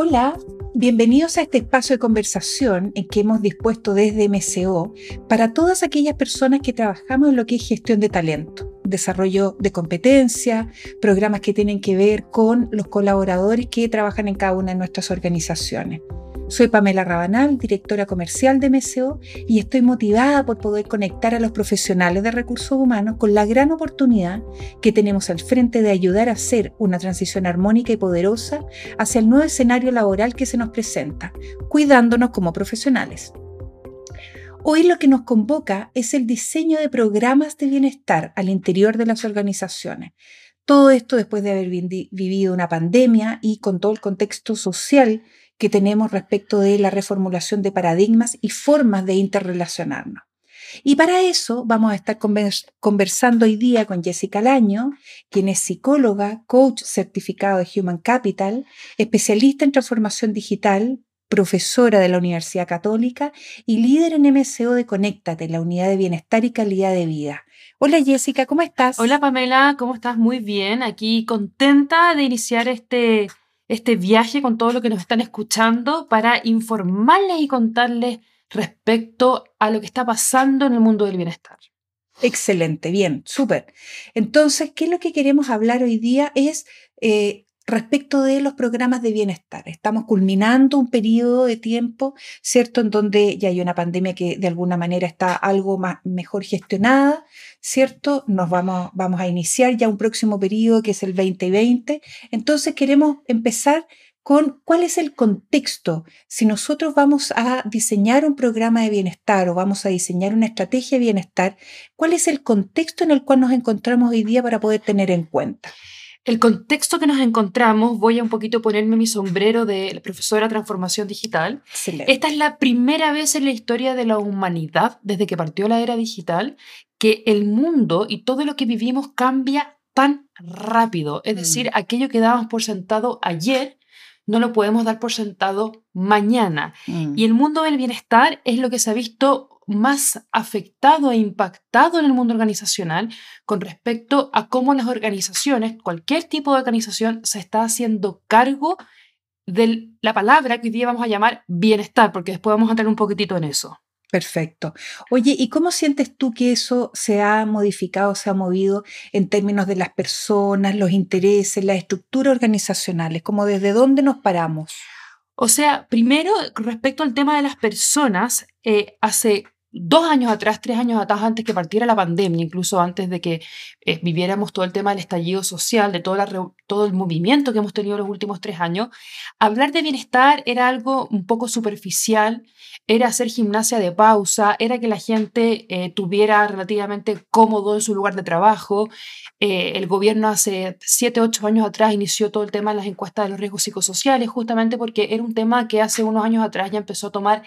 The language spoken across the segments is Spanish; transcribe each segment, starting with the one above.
Hola, bienvenidos a este espacio de conversación en que hemos dispuesto desde MCO para todas aquellas personas que trabajamos en lo que es gestión de talento, desarrollo de competencia, programas que tienen que ver con los colaboradores que trabajan en cada una de nuestras organizaciones. Soy Pamela Rabanal, directora comercial de MSO, y estoy motivada por poder conectar a los profesionales de recursos humanos con la gran oportunidad que tenemos al frente de ayudar a hacer una transición armónica y poderosa hacia el nuevo escenario laboral que se nos presenta, cuidándonos como profesionales. Hoy lo que nos convoca es el diseño de programas de bienestar al interior de las organizaciones. Todo esto después de haber vivido una pandemia y con todo el contexto social que tenemos respecto de la reformulación de paradigmas y formas de interrelacionarnos. Y para eso vamos a estar conversando hoy día con Jessica Laño, quien es psicóloga, coach certificado de Human Capital, especialista en transformación digital, profesora de la Universidad Católica y líder en MSO de Conéctate, la unidad de bienestar y calidad de vida. Hola Jessica, ¿cómo estás? Hola Pamela, ¿cómo estás? Muy bien, aquí contenta de iniciar este este viaje con todo lo que nos están escuchando para informarles y contarles respecto a lo que está pasando en el mundo del bienestar. Excelente, bien, súper. Entonces, ¿qué es lo que queremos hablar hoy día? Es eh, respecto de los programas de bienestar. Estamos culminando un periodo de tiempo, ¿cierto?, en donde ya hay una pandemia que de alguna manera está algo más, mejor gestionada, ¿cierto? Nos vamos, vamos a iniciar ya un próximo periodo que es el 2020. Entonces queremos empezar con cuál es el contexto. Si nosotros vamos a diseñar un programa de bienestar o vamos a diseñar una estrategia de bienestar, ¿cuál es el contexto en el cual nos encontramos hoy día para poder tener en cuenta? El contexto que nos encontramos, voy a un poquito ponerme mi sombrero de profesora de transformación digital. Esta es la primera vez en la historia de la humanidad, desde que partió la era digital, que el mundo y todo lo que vivimos cambia tan rápido. Es decir, mm. aquello que dábamos por sentado ayer, no lo podemos dar por sentado mañana. Mm. Y el mundo del bienestar es lo que se ha visto más afectado e impactado en el mundo organizacional con respecto a cómo las organizaciones, cualquier tipo de organización, se está haciendo cargo de la palabra que hoy día vamos a llamar bienestar, porque después vamos a entrar un poquitito en eso. Perfecto. Oye, ¿y cómo sientes tú que eso se ha modificado, se ha movido en términos de las personas, los intereses, la estructura organizacionales? ¿Cómo desde dónde nos paramos? O sea, primero, respecto al tema de las personas, eh, hace dos años atrás, tres años atrás, antes que partiera la pandemia, incluso antes de que eh, viviéramos todo el tema del estallido social, de todo, todo el movimiento que hemos tenido los últimos tres años, hablar de bienestar era algo un poco superficial, era hacer gimnasia de pausa, era que la gente eh, tuviera relativamente cómodo en su lugar de trabajo. Eh, el gobierno hace siete, ocho años atrás inició todo el tema de las encuestas de los riesgos psicosociales, justamente porque era un tema que hace unos años atrás ya empezó a tomar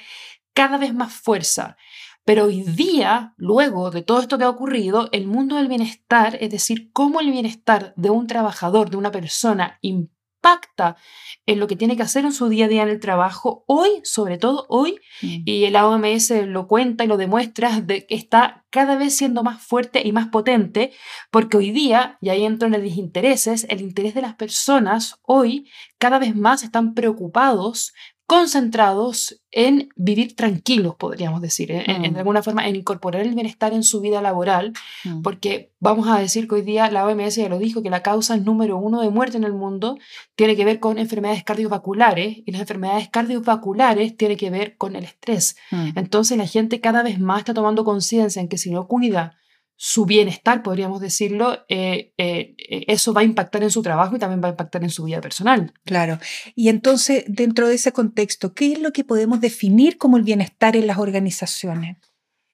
cada vez más fuerza. Pero hoy día, luego de todo esto que ha ocurrido, el mundo del bienestar, es decir, cómo el bienestar de un trabajador, de una persona, impacta en lo que tiene que hacer en su día a día en el trabajo, hoy, sobre todo hoy, mm. y el OMS lo cuenta y lo demuestra, de que está cada vez siendo más fuerte y más potente, porque hoy día, y ahí entro en el desintereses, el interés de las personas hoy cada vez más están preocupados concentrados en vivir tranquilos, podríamos decir, ¿eh? en, mm. alguna forma, en incorporar el bienestar en su vida laboral, mm. porque vamos a decir que hoy día la OMS ya lo dijo, que la causa número uno de muerte en el mundo tiene que ver con enfermedades cardiovasculares y las enfermedades cardiovasculares tienen que ver con el estrés. Mm. Entonces la gente cada vez más está tomando conciencia en que si no cuida su bienestar, podríamos decirlo, eh, eh, eh, eso va a impactar en su trabajo y también va a impactar en su vida personal. Claro. Y entonces, dentro de ese contexto, ¿qué es lo que podemos definir como el bienestar en las organizaciones?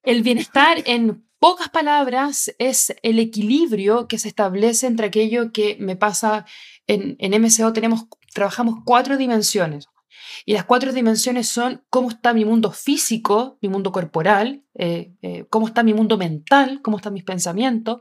El bienestar, en pocas palabras, es el equilibrio que se establece entre aquello que me pasa en, en MCO. Tenemos, trabajamos cuatro dimensiones. Y las cuatro dimensiones son cómo está mi mundo físico, mi mundo corporal, eh, eh, cómo está mi mundo mental, cómo están mis pensamientos,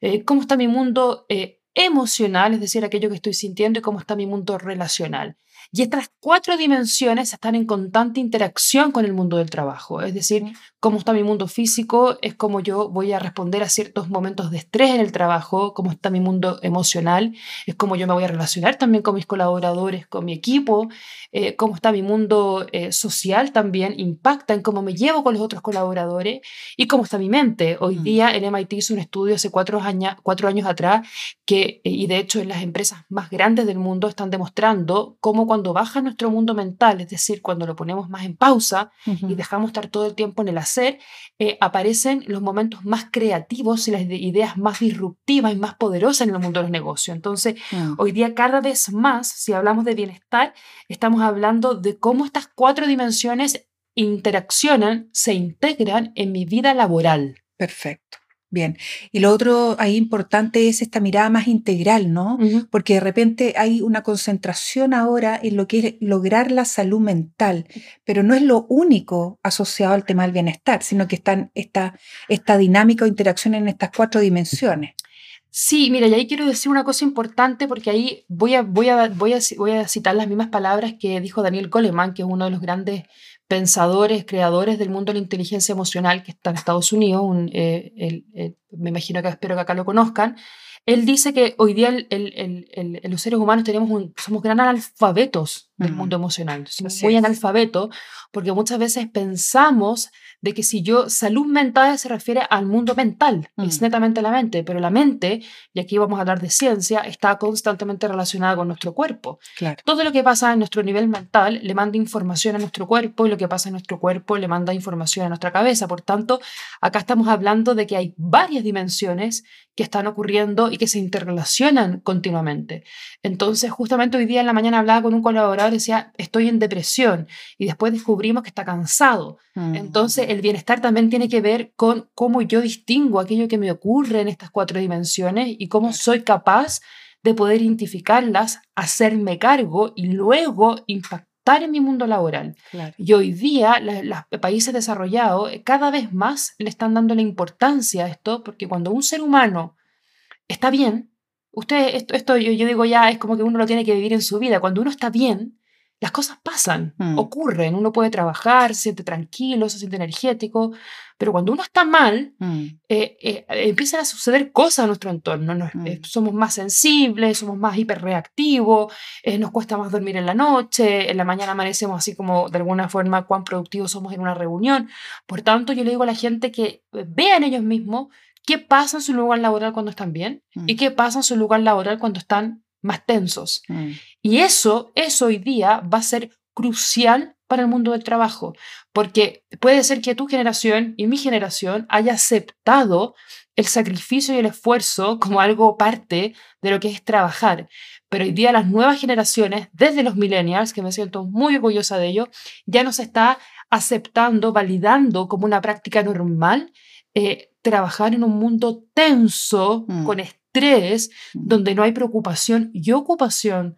eh, cómo está mi mundo emocional, es decir, aquello que estoy sintiendo y cómo está mi mundo relacional. Y estas cuatro dimensiones están en constante interacción con el mundo del trabajo. Es decir, cómo está mi mundo físico, es cómo yo voy a responder a ciertos momentos de estrés en el trabajo, cómo está mi mundo emocional, es cómo yo me voy a relacionar también con mis colaboradores, con mi equipo, eh, cómo está mi mundo eh, social también, impacta en cómo me llevo con los otros colaboradores y cómo está mi mente. Hoy mm. día en MIT hizo un estudio hace cuatro años, cuatro años atrás que, y de hecho en las empresas más grandes del mundo están demostrando cómo cuando cuando baja nuestro mundo mental, es decir, cuando lo ponemos más en pausa y dejamos estar todo el tiempo en el hacer, eh, aparecen los momentos más creativos y las ideas más disruptivas y más poderosas en el mundo de los negocios. Entonces, hoy día cada vez más, si hablamos de bienestar, estamos hablando de cómo estas cuatro dimensiones interaccionan, se integran en mi vida laboral. Perfecto. Bien, y lo otro ahí importante es esta mirada más integral, ¿no? Porque de repente hay una concentración ahora en lo que es lograr la salud mental, pero no es lo único asociado al tema del bienestar, sino que están esta, esta dinámica o interacción en estas cuatro dimensiones. Sí, mira, y ahí quiero decir una cosa importante porque ahí voy a, voy a, voy a, voy a citar las mismas palabras que dijo Daniel Goleman, que es uno de los grandes pensadores, creadores del mundo de la inteligencia emocional que está en Estados Unidos, eh, me imagino que espero que acá lo conozcan, él dice que hoy día los seres humanos tenemos somos gran analfabetos del mundo emocional, somos muy analfabetos porque muchas veces pensamos de que si yo, salud mental se refiere al mundo mental, es mm. netamente la mente, pero la mente, y aquí vamos a hablar de ciencia, está constantemente relacionada con nuestro cuerpo. Todo lo que pasa en nuestro nivel mental le manda información a nuestro cuerpo y lo que pasa en nuestro cuerpo le manda información a nuestra cabeza. Por tanto, acá estamos hablando de que hay varias dimensiones que están ocurriendo y que se interrelacionan continuamente. Entonces, justamente hoy día en la mañana hablaba con un colaborador decía, estoy en depresión y después descubrimos que está cansado. Mm. Entonces, el bienestar también tiene que ver con cómo yo distingo aquello que me ocurre en estas cuatro dimensiones y cómo soy capaz de poder identificarlas, hacerme cargo y luego impactar en mi mundo laboral. Y hoy día los países desarrollados eh, cada vez más le están dando la importancia a esto, porque cuando un ser humano está bien, usted, esto, esto yo, yo, digo ya, es como que uno lo tiene que vivir en su vida, cuando uno está bien, las cosas pasan, mm. ocurren, uno puede trabajar, se siente tranquilo, se siente energético, pero cuando uno está mal, mm. eh, eh, empiezan a suceder cosas en nuestro entorno. Mm. Eh, somos más sensibles, somos más hiperreactivos, nos cuesta más dormir en la noche, en la mañana amanecemos así como de alguna forma cuán productivos somos en una reunión. Por tanto, yo le digo a la gente que vean ellos mismos qué pasa en su lugar laboral cuando están bien y qué pasa en su lugar laboral cuando están más tensos. Mm. Y eso, eso hoy día va a ser crucial para el mundo del trabajo, porque puede ser que tu generación y mi generación haya aceptado el sacrificio y el esfuerzo como algo parte de lo que es trabajar. Pero hoy día las nuevas generaciones, desde los millennials, que me siento muy orgullosa de ello, ya nos está aceptando, validando como una práctica normal eh, trabajar en un mundo tenso, mm. con estrés, mm. donde no hay preocupación y ocupación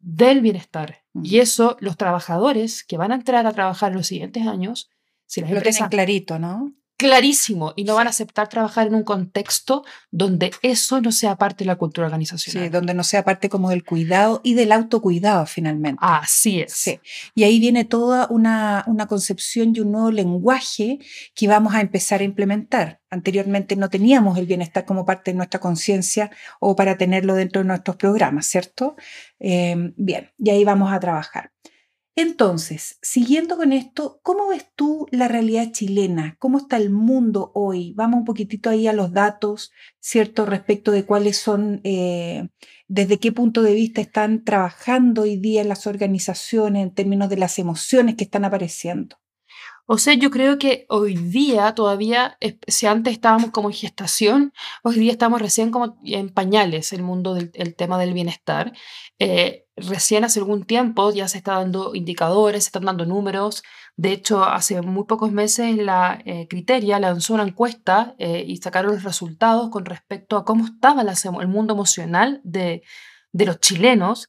del bienestar. Mm. Y eso los trabajadores que van a entrar a trabajar en los siguientes años, si las Lo tienen clarito, ¿no? Clarísimo y no van a aceptar trabajar en un contexto donde eso no sea parte de la cultura organizacional. Sí, donde no sea parte como del cuidado y del autocuidado finalmente. Así es. Sí. Y ahí viene toda una, una concepción y un nuevo lenguaje que vamos a empezar a implementar. Anteriormente no teníamos el bienestar como parte de nuestra conciencia o para tenerlo dentro de nuestros programas, ¿cierto? Eh, bien, y ahí vamos a trabajar. Entonces, siguiendo con esto, ¿cómo ves tú la realidad chilena? ¿Cómo está el mundo hoy? Vamos un poquitito ahí a los datos, ¿cierto? Respecto de cuáles son, eh, desde qué punto de vista están trabajando hoy día las organizaciones en términos de las emociones que están apareciendo. O sea, yo creo que hoy día todavía, si antes estábamos como en gestación, hoy día estamos recién como en pañales el mundo del el tema del bienestar. Eh, recién hace algún tiempo ya se están dando indicadores, se están dando números. De hecho, hace muy pocos meses la eh, Criteria lanzó una encuesta eh, y sacaron los resultados con respecto a cómo estaba el mundo emocional de los chilenos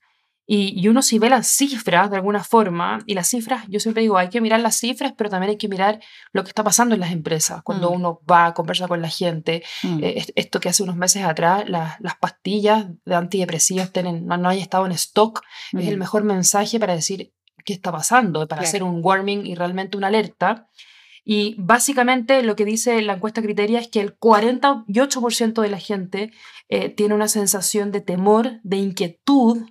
Y, uno si ve las cifras de alguna forma, y las cifras, yo siempre digo, hay que mirar las cifras, pero también hay que mirar lo que está pasando en las empresas. Cuando mm. uno va a conversar con la gente, mm. eh, esto que hace unos meses atrás, las pastillas de antidepresivos tienen, no, no hay estado en stock, es el mm. mejor mensaje para decir qué está pasando, para hacer un warming y realmente una alerta. Y básicamente lo que dice la encuesta Criteria es que el 48% de la gente eh, tiene una sensación de temor, de inquietud,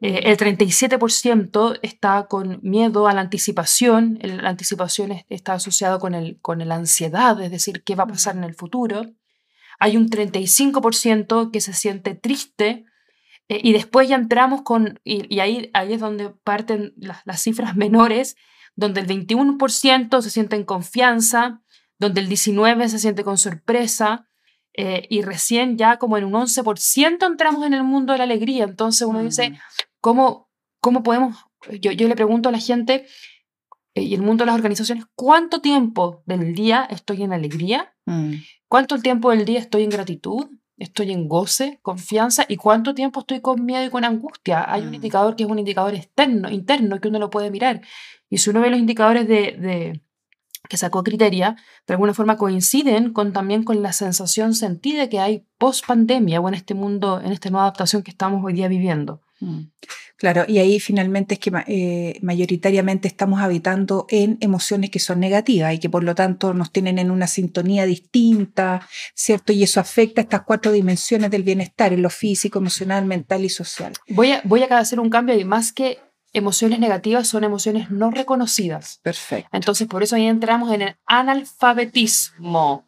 eh, el 37% está con miedo a la anticipación, la anticipación está asociada con, el, con la ansiedad, es decir, qué va a pasar en el futuro. Hay un 35% que se siente triste eh, y después ya entramos con, y, ahí, ahí es donde parten las, cifras menores, donde el 21% se siente en confianza, donde el 19% se siente con sorpresa, eh, y recién ya como en un 11% entramos en el mundo de la alegría. Entonces uno dice, mm. ¿Cómo, cómo podemos? Yo, yo le pregunto a la gente eh, y el mundo de las organizaciones, ¿cuánto tiempo del día estoy en alegría? Mm. ¿Cuánto tiempo del día estoy en gratitud? ¿Estoy en goce, confianza? ¿Y cuánto tiempo estoy con miedo y con angustia? Hay un mm. indicador que es un indicador externo, interno, que uno lo puede mirar. Y si uno ve los indicadores de, de que sacó Criteria, de alguna forma coinciden con, también con la sensación sentida que hay post pandemia o en este mundo, en esta nueva adaptación que estamos hoy día viviendo. Mm. Claro, y ahí finalmente es que eh, mayoritariamente estamos habitando en emociones que son negativas y que por lo tanto nos tienen en una sintonía distinta, ¿cierto? Y eso afecta a estas cuatro dimensiones del bienestar, en lo físico, emocional, mental y social. Voy a, voy a hacer un cambio y más que emociones negativas son emociones no reconocidas. Perfecto. Entonces, por eso ahí entramos en el analfabetismo,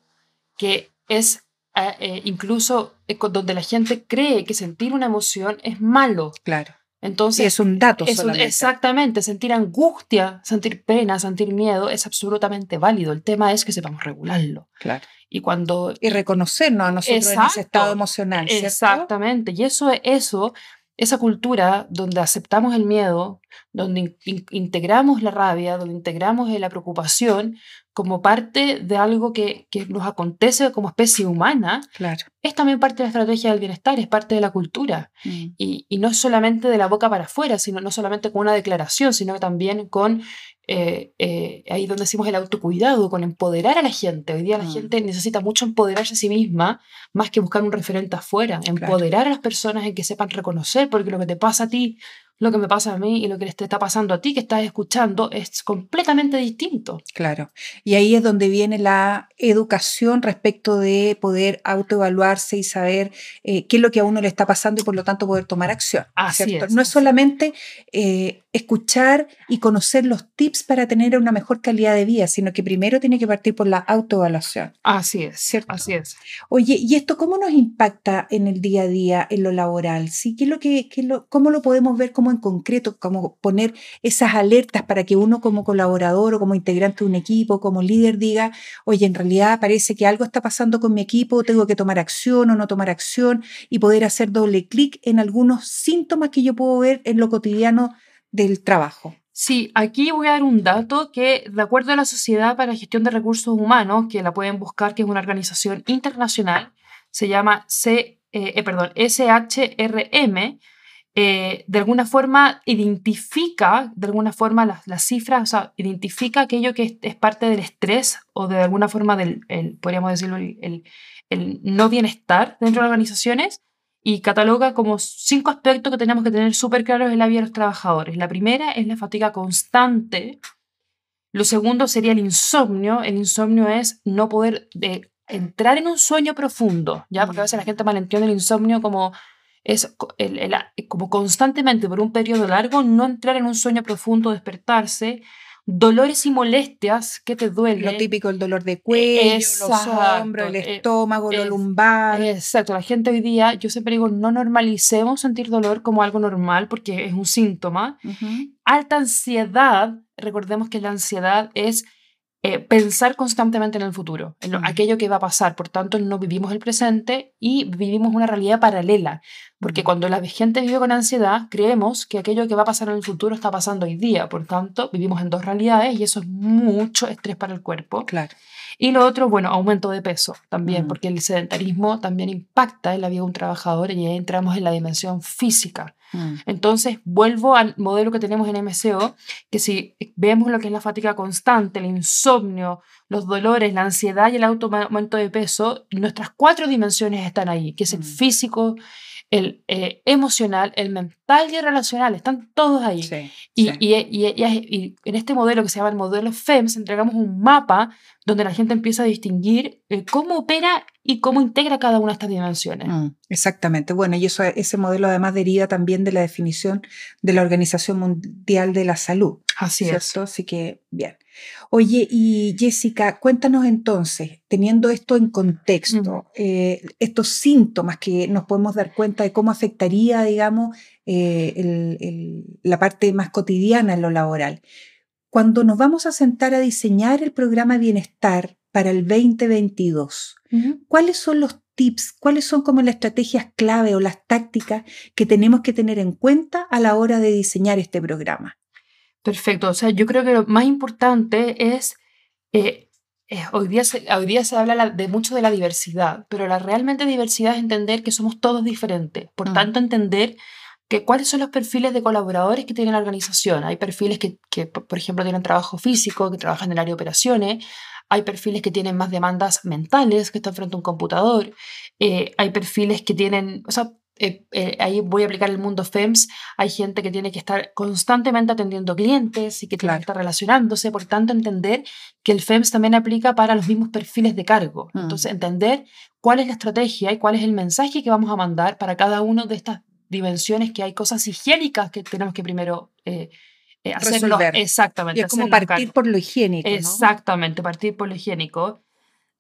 que es eh, incluso eh, donde la gente cree que sentir una emoción es malo. Claro. Entonces, es un dato exactamente, sentir angustia, sentir pena, sentir miedo es absolutamente válido. El tema es que sepamos regularlo. Claro. Y cuando y reconocernos a nosotros en ese estado emocional, Exactamente. Y eso eso esa cultura donde aceptamos el miedo, donde integramos la rabia, donde integramos la preocupación como parte de algo que, nos acontece como especie humana, claro. es también parte de la estrategia del bienestar, es parte de la cultura. Mm. Y, y, no solamente de la boca para afuera, sino no solamente con una declaración, sino también con eh, eh, ahí donde decimos el autocuidado, con empoderar a la gente. Hoy día la mm. gente necesita mucho empoderarse a sí misma, más que buscar un referente afuera. Empoderar a las personas en que sepan reconocer, porque lo que te pasa a ti lo que me pasa a mí y lo que te está pasando a ti que estás escuchando es completamente distinto. Claro. Y ahí es donde viene la educación respecto de poder autoevaluarse y saber eh, qué es lo que a uno le está pasando y por lo tanto poder tomar acción. Así es, no es solamente eh, escuchar y conocer los tips para tener una mejor calidad de vida, sino que primero tiene que partir por la autoevaluación. Así es, ¿cierto? Así es. Oye, ¿y esto cómo nos impacta en el día a día, en lo laboral? ¿Sí? ¿Qué es lo que, qué lo, ¿Cómo lo podemos ver como en concreto, como poner esas alertas para que uno como colaborador o como integrante de un equipo, como líder diga, oye, en realidad parece que algo está pasando con mi equipo, tengo que tomar acción o no tomar acción y poder hacer doble clic en algunos síntomas que yo puedo ver en lo cotidiano del trabajo. Sí, aquí voy a dar un dato que, de acuerdo a la Sociedad para la Gestión de Recursos Humanos, que la pueden buscar, que es una organización internacional, se llama C, eh, eh, SHRM, eh, de alguna forma identifica, de alguna forma las, cifras, o sea, identifica aquello que es, parte del estrés o de alguna forma del, podríamos decirlo, el, no bienestar dentro de las organizaciones y cataloga como cinco aspectos que tenemos que tener súper claros en la vida de los trabajadores. La primera es la fatiga constante. Lo segundo sería el insomnio. El insomnio es no poder de, entrar en un sueño profundo, ¿ya? Porque a veces la gente malentiende el insomnio como es el, como constantemente por un periodo largo no entrar en un sueño profundo, despertarse, dolores y molestias que te duelen. Lo típico, el dolor de cuello, los hombros, el eh, estómago, lo lumbar. Exacto, la gente hoy día, yo siempre digo, no normalicemos sentir dolor como algo normal porque es un síntoma. Alta ansiedad, recordemos que la ansiedad es eh, pensar constantemente en el futuro, en aquello que va a pasar. Por tanto, no vivimos el presente y vivimos una realidad paralela. Porque Mm. cuando la gente vive con ansiedad, creemos que aquello que va a pasar en el futuro está pasando hoy día. Por tanto, vivimos en dos realidades y eso es mucho estrés para el cuerpo. Claro. Y lo otro, bueno, aumento de peso también, Mm. porque el sedentarismo también impacta en la vida de un trabajador y ahí entramos en la dimensión física. Mm. Entonces, vuelvo al modelo que tenemos en MCO, que si vemos lo que es la fatiga constante, el insomnio, los dolores, la ansiedad y el auto- aumento de peso, nuestras cuatro dimensiones están ahí, que es el Mm. físico, el eh, emocional, el mental y el relacional, están todos ahí. Sí, Y, sí. y- y- y- y en este modelo que se llama el modelo FEMS, entregamos un mapa donde la gente empieza a distinguir cómo opera y cómo integra cada una de estas dimensiones. Mm, exactamente. Bueno, y eso, ese modelo además deriva también de la definición de la Organización Mundial de la Salud. Así es. Así que, bien. Oye, y Jessica, cuéntanos entonces, teniendo esto en contexto, eh, estos síntomas que nos podemos dar cuenta de cómo afectaría, digamos, eh, el- el- la parte más cotidiana en lo laboral. Cuando nos vamos a sentar a diseñar el programa Bienestar para el 2022, Ujú. ¿cuáles son los tips, cuáles son como las estrategias clave o las tácticas que tenemos que tener en cuenta a la hora de diseñar este programa? Perfecto. O sea, yo creo que lo más importante es, eh, eh, hoy, día se, hoy día se habla la- de mucho de la diversidad, pero la realmente diversidad es entender que somos todos diferentes. Por Mm. tanto, entender que cuáles son los perfiles de colaboradores que tiene la organización. Hay perfiles que, que, por ejemplo, tienen trabajo físico, que trabajan en el área de operaciones. Hay perfiles que tienen más demandas mentales, que están frente a un computador. Eh, hay perfiles que tienen, o sea, eh, eh, ahí voy a aplicar el mundo FEMS. Hay gente que tiene que estar constantemente atendiendo clientes y que tiene Claro. que estar relacionándose. Por tanto, entender que el FEMS también aplica para los mismos perfiles de cargo. Mm. Entonces, entender cuál es la estrategia y cuál es el mensaje que vamos a mandar para cada una de estas dimensiones que hay cosas higiénicas que tenemos que primero eh, eh, hacernos- Resolver. Exactamente. Y es como partir cargo. por lo higiénico, ¿no? Exactamente, partir por lo higiénico.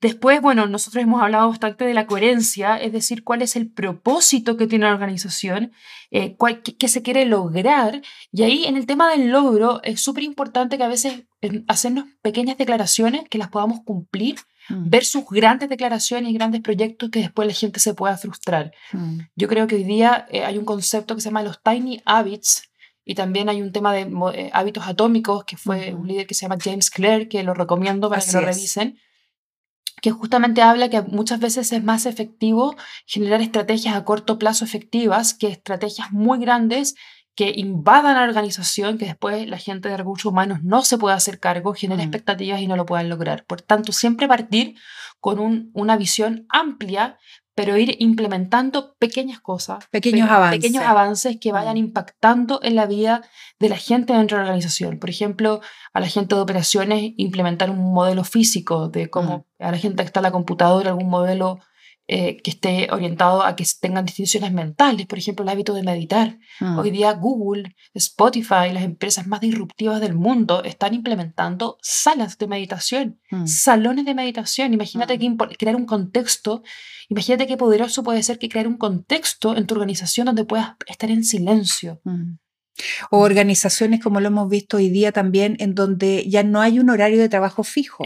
Después, bueno, nosotros hemos hablado bastante de la coherencia, es decir, cuál es el propósito que tiene la organización, eh, cuál- qué, qué se quiere lograr. Y ahí en el tema del logro es súper importante que a veces eh, hacernos pequeñas declaraciones que las podamos cumplir Mm, versus grandes declaraciones y grandes proyectos que después la gente se pueda frustrar. mm, Yo creo que hoy día eh, hay un concepto que se llama los tiny habits y también hay un tema de eh, hábitos atómicos que fue un líder que se llama James Clear, que lo recomiendo para Así que lo es. revisen, que justamente habla que muchas veces es más efectivo generar estrategias a corto plazo efectivas que estrategias muy grandes que invadan a la organización, que después la gente de recursos humanos no se puede hacer cargo, genera Mm. expectativas y no lo puedan lograr. Por tanto, siempre partir con un- una visión amplia, pero ir implementando pequeñas cosas, Pequeños pe- avances. pequeños avances que vayan Mm. impactando en la vida de la gente dentro de la organización. Por ejemplo, a la gente de operaciones implementar un modelo físico de cómo a la gente que está en la computadora, algún modelo eh, que esté orientado a que tengan distinciones mentales, por ejemplo, el hábito de meditar. mm. Hoy día Google, Spotify, las empresas más disruptivas del mundo están implementando salas de meditación, Mm. salones de meditación. Imagínate Mm. que crear un contexto, imagínate qué poderoso puede ser que crear un contexto en tu organización donde puedas estar en silencio. Mm. O organizaciones como lo hemos visto hoy día también, en donde ya no hay un horario de trabajo fijo,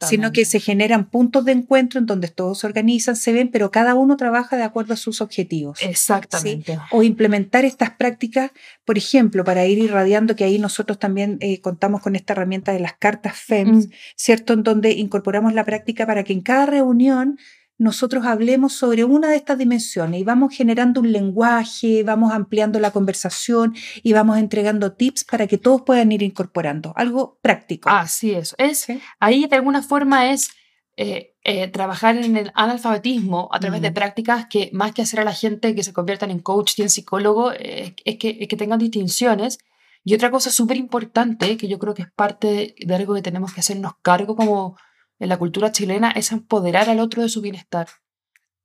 sino que se generan puntos de encuentro en donde todos se organizan, se ven, pero cada uno trabaja de acuerdo a sus objetivos. Exactamente. o implementar estas prácticas, por ejemplo, para ir irradiando, que ahí nosotros también eh, contamos con esta herramienta de las cartas FEMS, Mm. ¿cierto? En donde incorporamos la práctica para que en cada reunión nosotros hablemos sobre una de estas dimensiones y vamos generando un lenguaje, vamos ampliando la conversación y vamos entregando tips para que todos puedan ir incorporando. Algo práctico. Así es. es ¿sí? ahí de alguna forma es eh, eh, trabajar en el analfabetismo a través de Mm. prácticas que más que hacer a la gente que se conviertan en coach y en psicólogo, eh, es, que, es que tengan distinciones. Y otra cosa súper importante, que yo creo que es parte de, de algo que tenemos que hacernos cargo como en la cultura chilena, es empoderar al otro de su bienestar.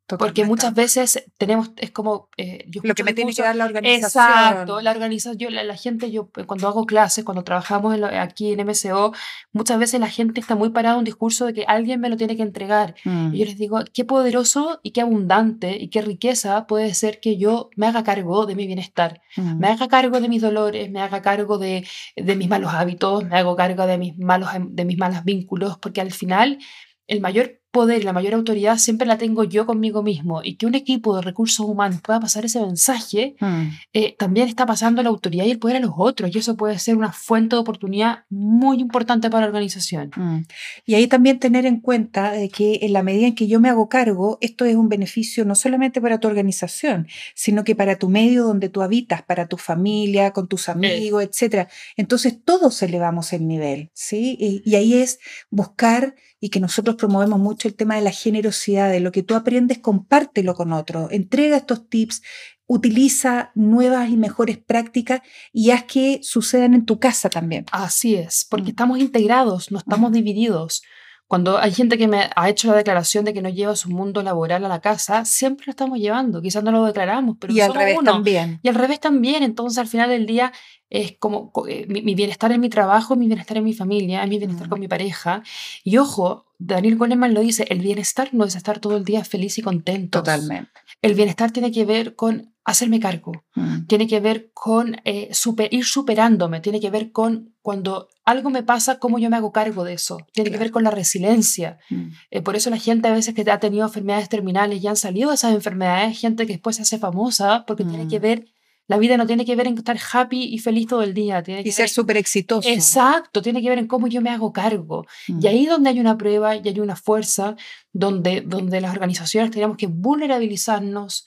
Porque muchas veces tenemos, es como... eh, yo Lo que me tiene que dar la organización. Exacto, la organización, yo, la, la gente, yo eh, cuando hago clases, cuando trabajamos en lo- aquí en MCO, muchas veces la gente está muy parada en un discurso de que alguien me lo tiene que entregar. Mm. Y yo les digo, qué poderoso y qué abundante y qué riqueza puede ser que yo me haga cargo de mi bienestar, Mm. me haga cargo de mis dolores, me haga cargo de, de mis malos hábitos, me hago cargo de mis malos, de mis malos vínculos, porque al final el mayor poder y la mayor autoridad siempre la tengo yo conmigo mismo y que un equipo de recursos humanos pueda pasar ese mensaje, Mm. eh, también está pasando la autoridad y el poder a los otros y eso puede ser una fuente de oportunidad muy importante para la organización. Mm. Y ahí también tener en cuenta de que en la medida en que yo me hago cargo, esto es un beneficio no solamente para tu organización, sino que para tu medio donde tú habitas, para tu familia, con tus amigos, etcétera. Entonces todos elevamos el nivel, ¿sí? Y, y ahí es buscar y que nosotros promovemos mucho el tema de la generosidad, de lo que tú aprendes, compártelo con otros, entrega estos tips, utiliza nuevas y mejores prácticas y haz que sucedan en tu casa también. Así es, porque Mm. estamos integrados, no estamos divididos. Cuando hay gente que me ha hecho la declaración de que no lleva su mundo laboral a la casa, siempre lo estamos llevando. Quizás no lo declaramos, pero y al revés uno. también. Y al revés también. Entonces, al final del día, es como co- eh, mi, mi bienestar en mi trabajo, mi bienestar en mi familia, mi bienestar Mm. con mi pareja. Y ojo, Daniel Goleman lo dice: el bienestar no es estar todo el día feliz y contento. Totalmente. El bienestar tiene que ver con hacerme cargo Mm. tiene que ver con eh, super- ir superándome, tiene que ver con cuando algo me pasa, cómo yo me hago cargo de eso, tiene que ver con la resiliencia. Mm. Eh, por eso la gente a veces que ha tenido enfermedades terminales y han salido de esas enfermedades, gente que después se hace famosa porque tiene que Mm. ver, la vida no tiene que ver en estar happy y feliz todo el día, tiene que Y ser súper exitoso. Exacto, tiene que ver en cómo yo me hago cargo. Mm. Y ahí donde hay una prueba y hay una fuerza, donde, donde las organizaciones tenemos que vulnerabilizarnos,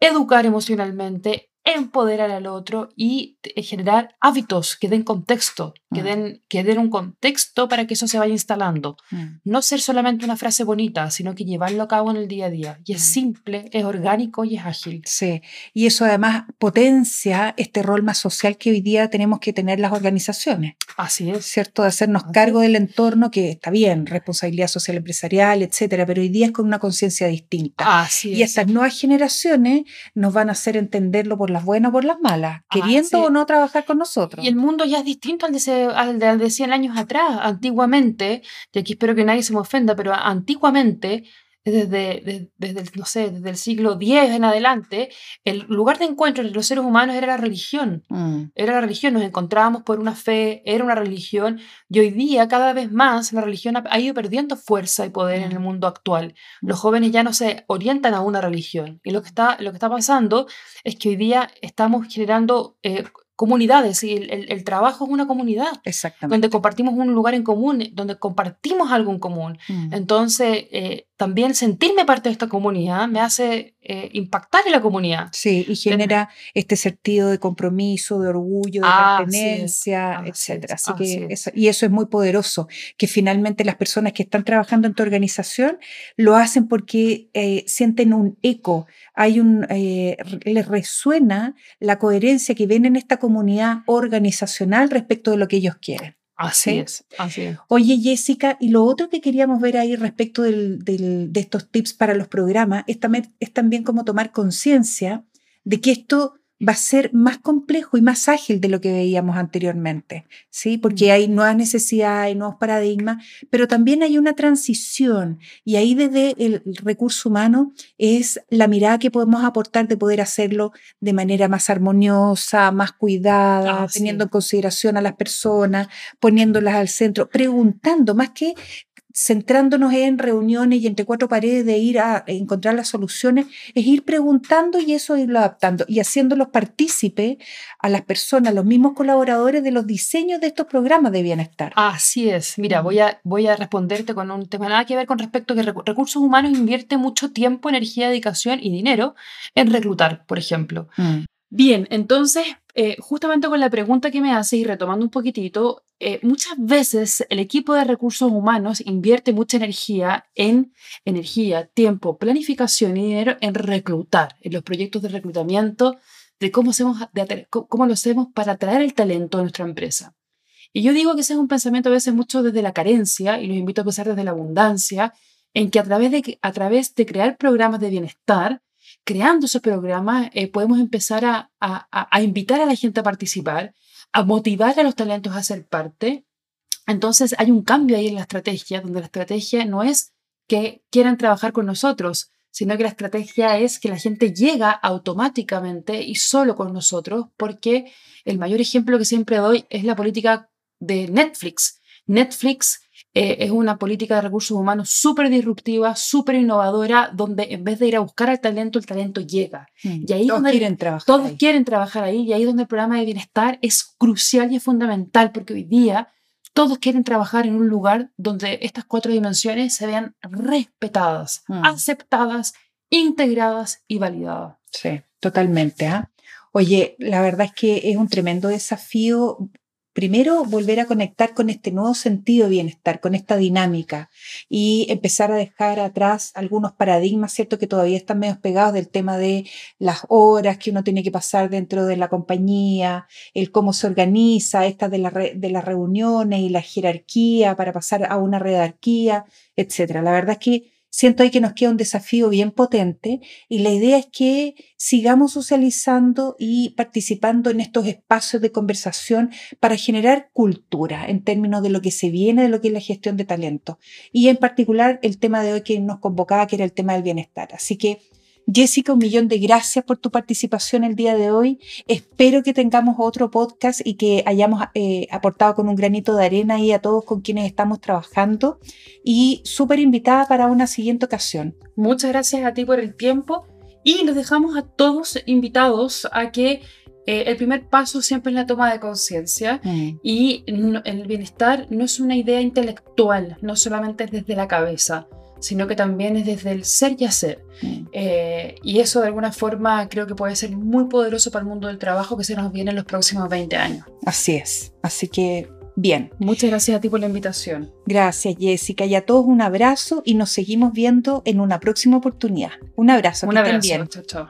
educar emocionalmente, empoderar al otro y eh, generar hábitos que den contexto, que Mm. den, que den un contexto para que eso se vaya instalando. Mm. No ser solamente una frase bonita, sino que llevarlo a cabo en el día a día. Y es Mm. simple, es orgánico y es ágil. Sí, y eso además potencia este rol más social que hoy día tenemos que tener las organizaciones, Así es. ¿cierto? De hacernos Así cargo del entorno, que está bien, responsabilidad social empresarial, etcétera, pero hoy día es con una conciencia distinta. Así Y es. estas nuevas generaciones nos van a hacer entenderlo por las buenas o por las malas, queriendo o no trabajar con nosotros. Y el mundo ya es distinto al de, ese- al de, al de 100 años atrás. Antiguamente, y aquí espero que nadie se me ofenda, pero antiguamente, desde, desde, desde el, no sé, desde el siglo X en adelante, el lugar de encuentro entre los seres humanos era la religión. Mm, Era la religión, nos encontrábamos por una fe, era una religión, y hoy día cada vez más la religión ha, ha ido perdiendo fuerza y poder en el Mm. mundo actual. Los jóvenes ya no se orientan a una religión, y lo que está, lo que está pasando es que hoy día estamos generando eh, comunidades, y el, el- el trabajo es una comunidad, exactamente. donde compartimos un lugar en común, donde compartimos algo en común. Mm. Entonces, eh, también sentirme parte de esta comunidad me hace eh, impactar en la comunidad. Sí, y genera este sentido de compromiso, de orgullo, de es, pertenencia, así etcétera. Así así que es. eso, y eso es muy poderoso, que finalmente las personas que están trabajando en tu organización lo hacen porque eh, sienten un eco, hay un, eh, les resuena la coherencia que ven en esta comunidad organizacional respecto de lo que ellos quieren. Así ¿Sí? es, así es. Oye, Jessica, y lo otro que queríamos ver ahí respecto del- del- de estos tips para los programas es también, es también como tomar conciencia de que esto va a ser más complejo y más ágil de lo que veíamos anteriormente, ¿sí? Porque hay nuevas necesidades, nuevos paradigmas, pero también hay una transición y ahí desde el recurso humano es la mirada que podemos aportar de poder hacerlo de manera más armoniosa, más cuidada, Así teniendo en consideración a las personas, poniéndolas al centro, preguntando, más que centrándonos en reuniones y entre cuatro paredes de ir a encontrar las soluciones, es ir preguntando y eso irlo adaptando y haciéndolos partícipe a las personas, los mismos colaboradores de los diseños de estos programas de bienestar. Así es. Mira, voy a, voy a responderte con un tema nada que ver con respecto a que recu- recursos humanos invierte mucho tiempo, energía, dedicación y dinero en reclutar, por ejemplo. Mm, Bien, entonces, eh, justamente con la pregunta que me haces y retomando un poquitito, eh, muchas veces el equipo de recursos humanos invierte mucha energía en energía, tiempo, planificación y dinero en reclutar, en los proyectos de reclutamiento, de cómo, hacemos, de cómo lo hacemos para atraer el talento a nuestra empresa. Y yo digo que ese es un pensamiento a veces mucho desde la carencia y los invito a pensar desde la abundancia, en que a través de, a través de crear programas de bienestar, creando esos programas, eh, podemos empezar a, a- a- invitar a la gente a participar, a motivar a los talentos a ser parte. Entonces hay un cambio ahí en la estrategia, donde la estrategia no es que quieran trabajar con nosotros, sino que la estrategia es que la gente llega automáticamente y solo con nosotros, porque el mayor ejemplo que siempre doy es la política de Netflix. Netflix eh, es una política de recursos humanos súper disruptiva, súper innovadora, donde en vez de ir a buscar al talento, el talento llega. Mm. Y ahí todos donde quieren trabajar. todos ahí. quieren trabajar ahí y ahí donde el programa de bienestar es crucial y es fundamental porque hoy día todos quieren trabajar en un lugar donde estas cuatro dimensiones se vean respetadas, Mm. aceptadas, integradas y validadas. Sí, totalmente. ¿ah? Oye, la verdad es que es un tremendo desafío. Primero, volver a conectar con este nuevo sentido de bienestar, con esta dinámica y empezar a dejar atrás algunos paradigmas, ¿cierto? Que todavía están medio pegados del tema de las horas que uno tiene que pasar dentro de la compañía, el cómo se organiza, esta de, la las reuniones y la jerarquía para pasar a una redarquía, etcétera. La verdad es que siento ahí que nos queda un desafío bien potente y la idea es que sigamos socializando y participando en estos espacios de conversación para generar cultura en términos de lo que se viene, de lo que es la gestión de talento. Y en particular el tema de hoy que nos convocaba, que era el tema del bienestar. Así que, Jessica, un millón de gracias por tu participación el día de hoy. Espero que tengamos otro podcast y que hayamos eh, aportado con un granito de arena ahí a todos con quienes estamos trabajando. Y súper invitada para una siguiente ocasión. Muchas gracias a ti por el tiempo y los dejamos a todos invitados a que eh, el primer paso siempre es la toma de conciencia y no- el bienestar no es una idea intelectual, no solamente es desde la cabeza, sino que también es desde el ser y hacer. Mm. Eh, y eso de alguna forma creo que puede ser muy poderoso para el mundo del trabajo que se nos viene en los próximos 20 años. Así es. Así que, bien. Muchas gracias a ti por la invitación. Gracias, Jessica. Y a todos un abrazo y nos seguimos viendo en una próxima oportunidad. Un abrazo. Un que estén abrazo. bien. Chao, chao.